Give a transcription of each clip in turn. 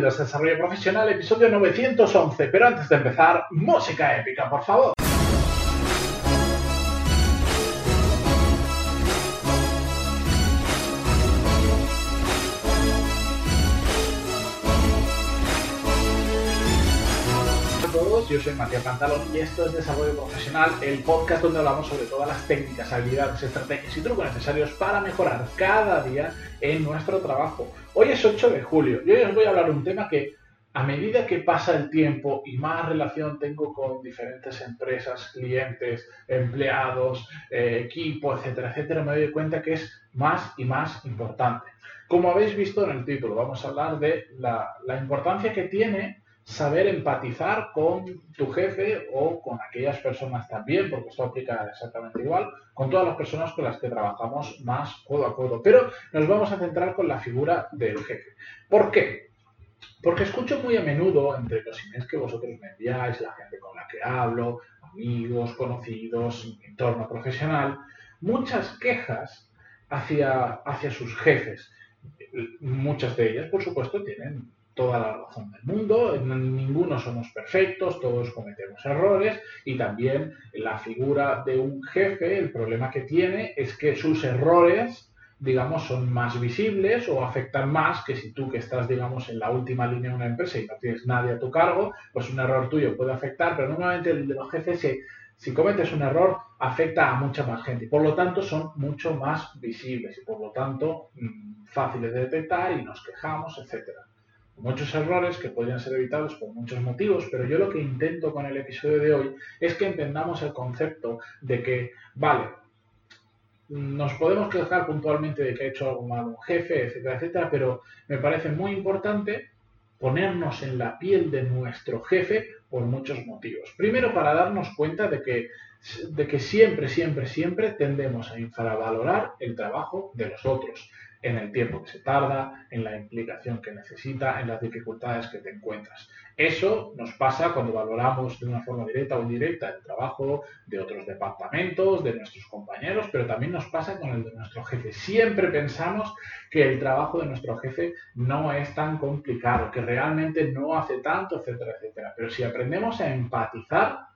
Bienvenidos Desarrollo Profesional, episodio 911. Pero antes de empezar, música épica, por favor. Yo soy Matías Pantalón y esto es Desarrollo Profesional, el podcast donde hablamos sobre todas las técnicas, habilidades, estrategias y trucos necesarios para mejorar cada día en nuestro trabajo. Hoy es 8 de julio y hoy os voy a hablar de un tema que a medida que pasa el tiempo y más relación tengo con diferentes empresas, clientes, empleados, eh, equipo, etcétera, etcétera, me doy cuenta que es más y más importante. Como habéis visto en el título, vamos a hablar de la, la importancia que tiene saber empatizar con tu jefe o con aquellas personas también, porque esto aplica exactamente igual, con todas las personas con las que trabajamos más codo a codo. Pero nos vamos a centrar con la figura del jefe. ¿Por qué? Porque escucho muy a menudo entre los emails que vosotros me enviáis, la gente con la que hablo, amigos, conocidos, entorno profesional, muchas quejas hacia, hacia sus jefes. Muchas de ellas, por supuesto, tienen toda la razón del mundo, ninguno somos perfectos, todos cometemos errores y también la figura de un jefe, el problema que tiene es que sus errores, digamos, son más visibles o afectan más que si tú que estás, digamos, en la última línea de una empresa y no tienes nadie a tu cargo, pues un error tuyo puede afectar, pero normalmente el de los jefes si, si cometes un error afecta a mucha más gente y por lo tanto son mucho más visibles y por lo tanto mm, fáciles de detectar y nos quejamos, etcétera muchos errores que podrían ser evitados por muchos motivos, pero yo lo que intento con el episodio de hoy es que entendamos el concepto de que, vale, nos podemos quejar puntualmente de que ha hecho algo mal un jefe, etcétera, etcétera, pero me parece muy importante ponernos en la piel de nuestro jefe por muchos motivos. Primero, para darnos cuenta de que, de que siempre, siempre, siempre tendemos a infravalorar el trabajo de los otros en el tiempo que se tarda, en la implicación que necesita, en las dificultades que te encuentras. Eso nos pasa cuando valoramos de una forma directa o indirecta el trabajo de otros departamentos, de nuestros compañeros, pero también nos pasa con el de nuestro jefe. Siempre pensamos que el trabajo de nuestro jefe no es tan complicado, que realmente no hace tanto, etcétera, etcétera. Pero si aprendemos a empatizar,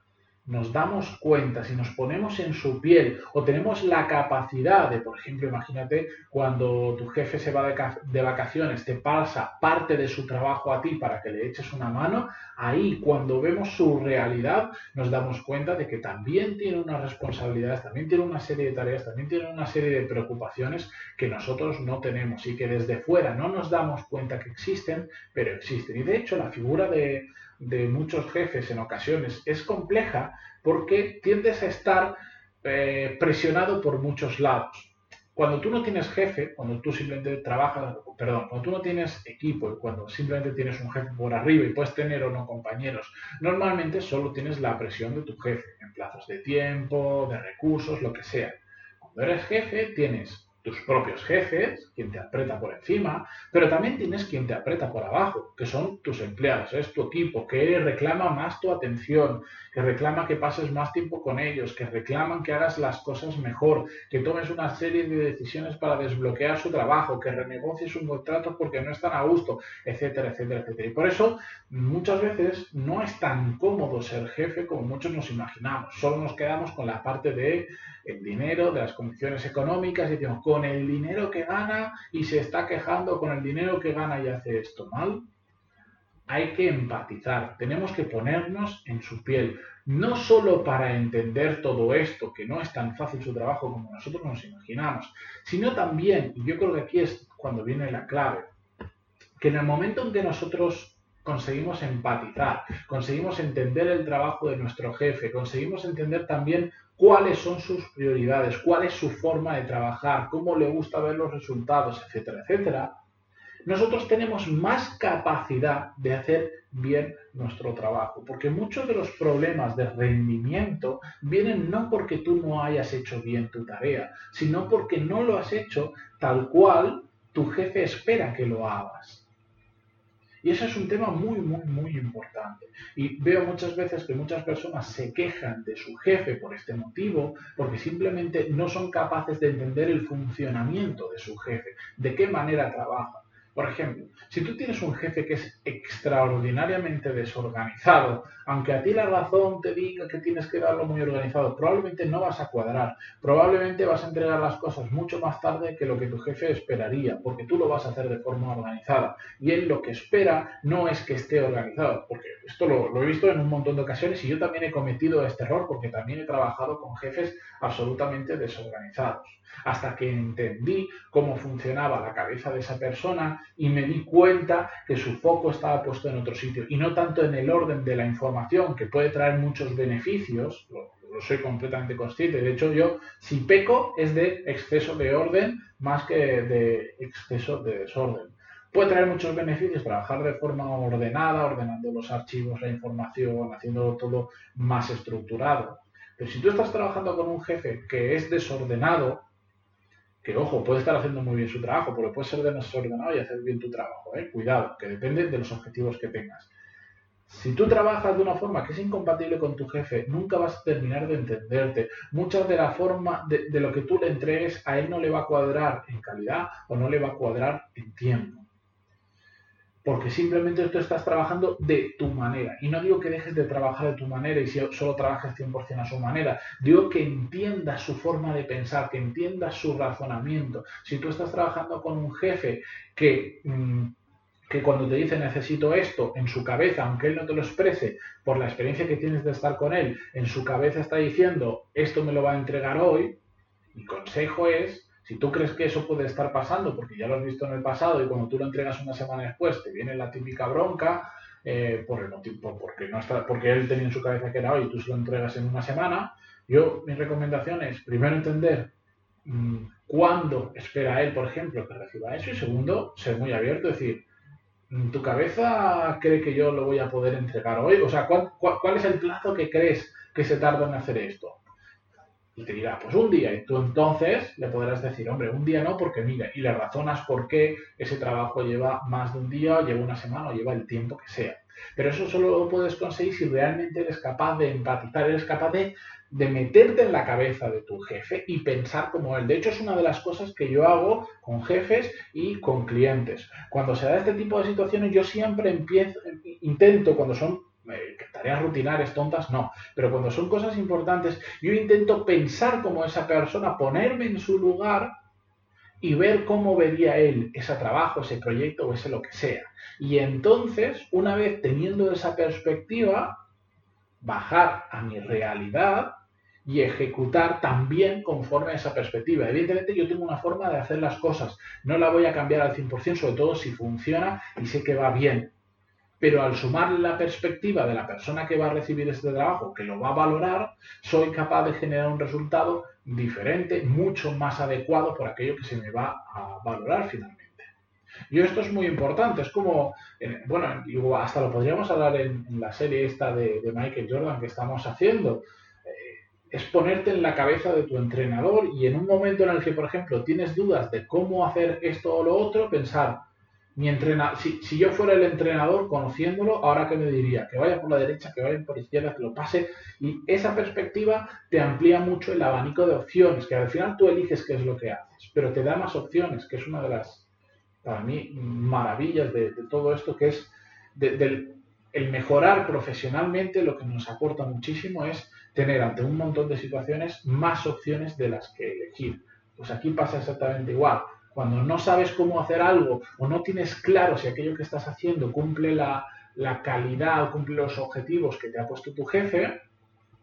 nos damos cuenta, si nos ponemos en su piel o tenemos la capacidad de, por ejemplo, imagínate cuando tu jefe se va de, vacaciones, te pasa parte de su trabajo a ti para que le eches una mano, ahí cuando vemos su realidad nos damos cuenta de que también tiene unas responsabilidades, también tiene una serie de tareas, también tiene una serie de preocupaciones que nosotros no tenemos y que desde fuera no nos damos cuenta que existen, pero existen. Y de hecho la figura de de muchos jefes en ocasiones es compleja porque tiendes a estar eh, presionado por muchos lados. Cuando tú no tienes jefe, cuando tú simplemente trabajas, perdón, cuando tú no tienes equipo y cuando simplemente tienes un jefe por arriba y puedes tener o no compañeros, normalmente solo tienes la presión de tu jefe en plazos de tiempo, de recursos, lo que sea. Cuando eres jefe, tienes tus propios jefes, quien te aprieta por encima, pero también tienes quien te aprieta por abajo, que son tus empleados, es tu equipo, que reclama más tu atención, que reclama que pases más tiempo con ellos, que reclaman que hagas las cosas mejor, que tomes una serie de decisiones para desbloquear su trabajo, que renegocies un contrato porque no están a gusto, etcétera, etcétera, etcétera. Y por eso muchas veces no es tan cómodo ser jefe como muchos nos imaginamos. Solo nos quedamos con la parte de dinero, de las condiciones económicas, y decimos, con el dinero que gana y se está quejando con el dinero que gana y hace esto mal. Hay que empatizar, tenemos que ponernos en su piel, no solo para entender todo esto, que no es tan fácil su trabajo como nosotros nos imaginamos, sino también, y yo creo que aquí es cuando viene la clave, que en el momento en que nosotros conseguimos empatizar, conseguimos entender el trabajo de nuestro jefe, conseguimos entender también cuáles son sus prioridades, cuál es su forma de trabajar, cómo le gusta ver los resultados, etcétera, etcétera, nosotros tenemos más capacidad de hacer bien nuestro trabajo, porque muchos de los problemas de rendimiento vienen no porque tú no hayas hecho bien tu tarea, sino porque no lo has hecho tal cual tu jefe espera que lo hagas. Y eso es un tema muy, muy, muy importante. Y veo muchas veces que muchas personas se quejan de su jefe por este motivo, porque simplemente no son capaces de entender el funcionamiento de su jefe, de qué manera trabaja. Por ejemplo, si tú tienes un jefe que es extraordinariamente desorganizado, aunque a ti la razón te diga que tienes que darlo muy organizado, probablemente no vas a cuadrar, probablemente vas a entregar las cosas mucho más tarde que lo que tu jefe esperaría, porque tú lo vas a hacer de forma organizada. Y él lo que espera no es que esté organizado, porque esto lo, lo he visto en un montón de ocasiones y yo también he cometido este error, porque también he trabajado con jefes absolutamente desorganizados hasta que entendí cómo funcionaba la cabeza de esa persona y me di cuenta que su foco estaba puesto en otro sitio y no tanto en el orden de la información, que puede traer muchos beneficios, lo, soy completamente consciente. De hecho, yo, si peco, es de exceso de orden más que de exceso de desorden. Puede traer muchos beneficios trabajar de forma ordenada, ordenando los archivos, la información, haciendo todo más estructurado. Pero si tú estás trabajando con un jefe que es desordenado, que ojo, puede estar haciendo muy bien su trabajo, pero puede ser desordenado y hacer bien tu trabajo. ¿eh? Cuidado, que depende de los objetivos que tengas. Si tú trabajas de una forma que es incompatible con tu jefe, nunca vas a terminar de entenderte. Muchas de la forma de, de lo que tú le entregues a él no le va a cuadrar en calidad o no le va a cuadrar en tiempo porque simplemente tú estás trabajando de tu manera. Y no digo que dejes de trabajar de tu manera y solo trabajes 100% a su manera. Digo que entiendas su forma de pensar, que entiendas su razonamiento. Si tú estás trabajando con un jefe que... Mm, que cuando te dice necesito esto en su cabeza, aunque él no te lo exprese, por la experiencia que tienes de estar con él, en su cabeza está diciendo esto me lo va a entregar hoy, mi consejo es si tú crees que eso puede estar pasando, porque ya lo has visto en el pasado y cuando tú lo entregas una semana después te viene la típica bronca, eh, por el motivo, porque, no está, porque él tenía en su cabeza que era hoy y tú se lo entregas en una semana, yo mi recomendación es primero entender mm, cuándo espera él, por ejemplo, que reciba eso y segundo, ser muy abierto, es decir, mm, ¿tu cabeza cree que yo lo voy a poder entregar hoy? O sea, ¿cuál, cuál es el plazo que crees que se tarda en hacer esto? Y te dirá, pues un día. Y tú entonces le podrás decir, hombre, un día no, porque mira, y le razonas por qué ese trabajo lleva más de un día, o lleva una semana, o lleva el tiempo que sea. Pero eso solo lo puedes conseguir si realmente eres capaz de empatizar, eres capaz de, de meterte en la cabeza de tu jefe y pensar como él. De hecho, es una de las cosas que yo hago con jefes y con clientes. Cuando se da este tipo de situaciones, yo siempre empiezo, intento, cuando son tareas rutinarias, tontas, no. Pero cuando son cosas importantes, yo intento pensar como esa persona, ponerme en su lugar y ver cómo vería él ese trabajo, ese proyecto o ese lo que sea. Y entonces, una vez teniendo esa perspectiva, bajar a mi realidad y ejecutar también conforme a esa perspectiva. Evidentemente yo tengo una forma de hacer las cosas, no la voy a cambiar al 100%, sobre todo si funciona y sé que va bien pero al sumarle la perspectiva de la persona que va a recibir este trabajo, que lo va a valorar, soy capaz de generar un resultado diferente, mucho más adecuado por aquello que se me va a valorar finalmente. Y esto es muy importante, es como, eh, bueno, hasta lo podríamos hablar en, la serie esta de, Michael Jordan que estamos haciendo, eh, es ponerte en la cabeza de tu entrenador y en un momento en el que, por ejemplo, tienes dudas de cómo hacer esto o lo otro, pensar, mi entrena si, si, yo fuera el entrenador conociéndolo, ahora que me diría que vaya por la derecha, que vaya por la izquierda, que lo pase. Y esa perspectiva te amplía mucho el abanico de opciones, que al final tú eliges qué es lo que haces, pero te da más opciones, que es una de las, para mí, maravillas de, todo esto, que es del el mejorar profesionalmente, lo que nos aporta muchísimo es tener ante un montón de situaciones más opciones de las que elegir. Pues aquí pasa exactamente igual cuando no sabes cómo hacer algo o no tienes claro si aquello que estás haciendo cumple la, calidad o cumple los objetivos que te ha puesto tu jefe,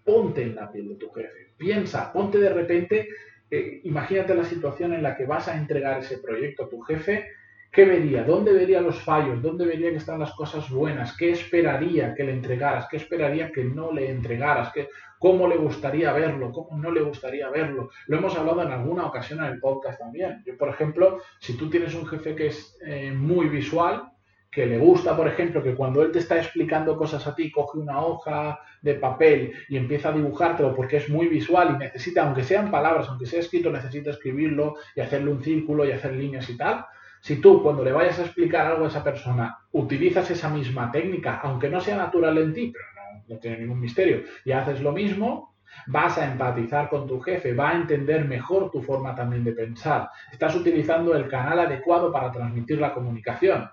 ponte en la piel de tu jefe. Piensa, ponte de repente, eh, imagínate la situación en la que vas a entregar ese proyecto a tu jefe ¿Qué vería? ¿Dónde vería los fallos? ¿Dónde vería que están las cosas buenas? ¿Qué esperaría que le entregaras? ¿Qué esperaría que no le entregaras? ¿Qué, ¿Cómo le gustaría verlo? ¿Cómo no le gustaría verlo? Lo hemos hablado en alguna ocasión en el podcast también. Yo, por ejemplo, si tú tienes un jefe que es eh, muy visual, que le gusta, por ejemplo, que cuando él te está explicando cosas a ti, coge una hoja de papel y empieza a dibujártelo porque es muy visual y necesita, aunque sean palabras, aunque sea escrito, necesita escribirlo y hacerle un círculo y hacer líneas y tal, si tú cuando le vayas a explicar algo a esa persona utilizas esa misma técnica, aunque no sea natural en ti, pero no, tiene ningún misterio, y haces lo mismo, Vas a empatizar con tu jefe, va a entender mejor tu forma también de pensar. Estás utilizando el canal adecuado para transmitir la comunicación.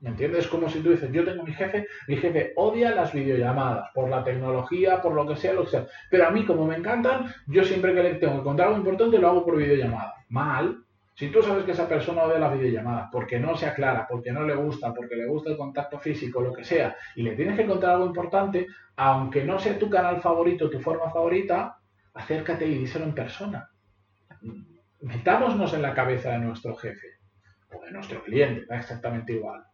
¿Me entiendes? Como si tú dices, yo tengo mi jefe, mi jefe odia las videollamadas, por la tecnología, por lo que sea, lo que sea. Pero a mí, como me encantan, yo siempre que le tengo que contar algo importante lo hago por videollamada. Mal. Si tú sabes que esa persona odia las videollamadas porque no se aclara, porque no le gusta, porque le gusta el contacto físico, lo que sea, y le tienes que contar algo importante, aunque no sea tu canal favorito, tu forma favorita, acércate y díselo en persona. Metámonos en la cabeza de nuestro jefe o de nuestro cliente, da exactamente igual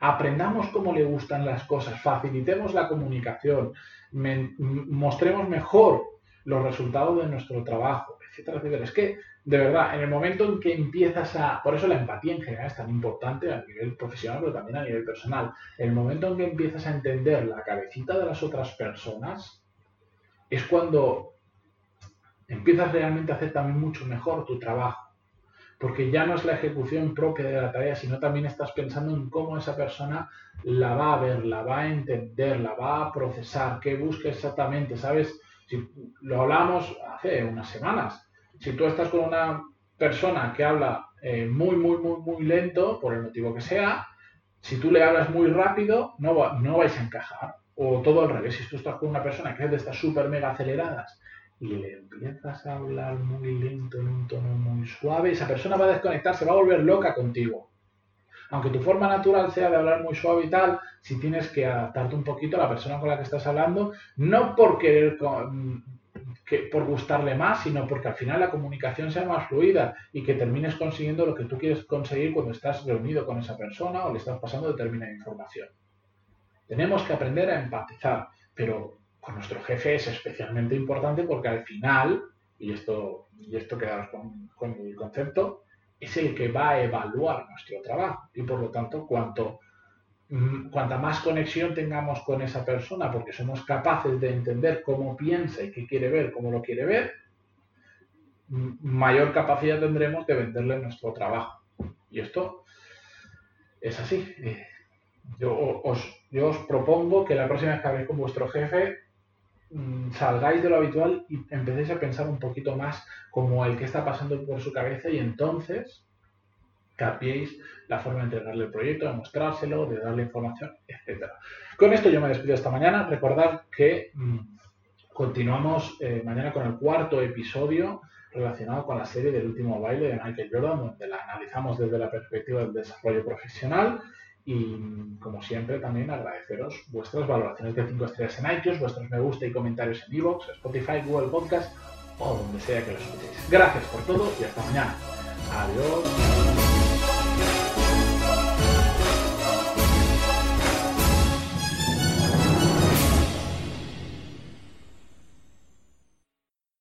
aprendamos cómo le gustan las cosas, facilitemos la comunicación, mostremos mejor los resultados de nuestro trabajo, etcétera, etcétera. Es que, de verdad, en el momento en que empiezas a... Por eso la empatía en general es tan importante a nivel profesional, pero también a nivel personal. El momento en que empiezas a entender la cabecita de las otras personas, es cuando empiezas realmente a hacer también mucho mejor tu trabajo porque ya no es la ejecución propia de la tarea, sino también estás pensando en cómo esa persona la va a ver, la va a entender, la va a procesar, qué busca exactamente, ¿sabes? Si lo hablamos hace unas semanas, si tú estás con una persona que habla eh, muy, muy, muy, muy lento, por el motivo que sea, si tú le hablas muy rápido, no, no vais a encajar. O todo al revés, si tú estás con una persona que es de estas súper mega aceleradas y le empiezas a hablar muy lento, en un tono muy suave, esa persona va a desconectar, se va a volver loca contigo. Aunque tu forma natural sea de hablar muy suave y tal, si tienes que adaptarte un poquito a la persona con la que estás hablando, no por querer que, por gustarle más, sino porque al final la comunicación sea más fluida y que termines consiguiendo lo que tú quieres conseguir cuando estás reunido con esa persona o le estás pasando determinada información. Tenemos que aprender a empatizar, pero con nuestro jefe es especialmente importante porque al final, y esto, y esto quedaros con, con el concepto, es el que va a evaluar nuestro trabajo. Y por lo tanto, cuanto, cuanta más conexión tengamos con esa persona, porque somos capaces de entender cómo piensa y qué quiere ver, cómo lo quiere ver, mayor capacidad tendremos de venderle nuestro trabajo. Y esto es así. Eh, yo os, yo os propongo que la próxima vez que habléis con vuestro jefe, Mm, salgáis de lo habitual y empecéis a pensar un poquito más como el que está pasando por su cabeza y entonces cambiéis la forma de entregarle el proyecto, de mostrárselo, de darle información, etc. Con esto yo me despido esta mañana. Recordad que mm, continuamos eh, mañana con el cuarto episodio relacionado con la serie del último baile de Michael Jordan, donde la analizamos desde la perspectiva del desarrollo profesional y como siempre, también agradeceros vuestras valoraciones de 5 estrellas en iTunes, vuestros me gusta y comentarios en iVoox, Spotify, Google Podcast o donde sea que los escuchéis. Gracias por todo y hasta mañana. Adiós.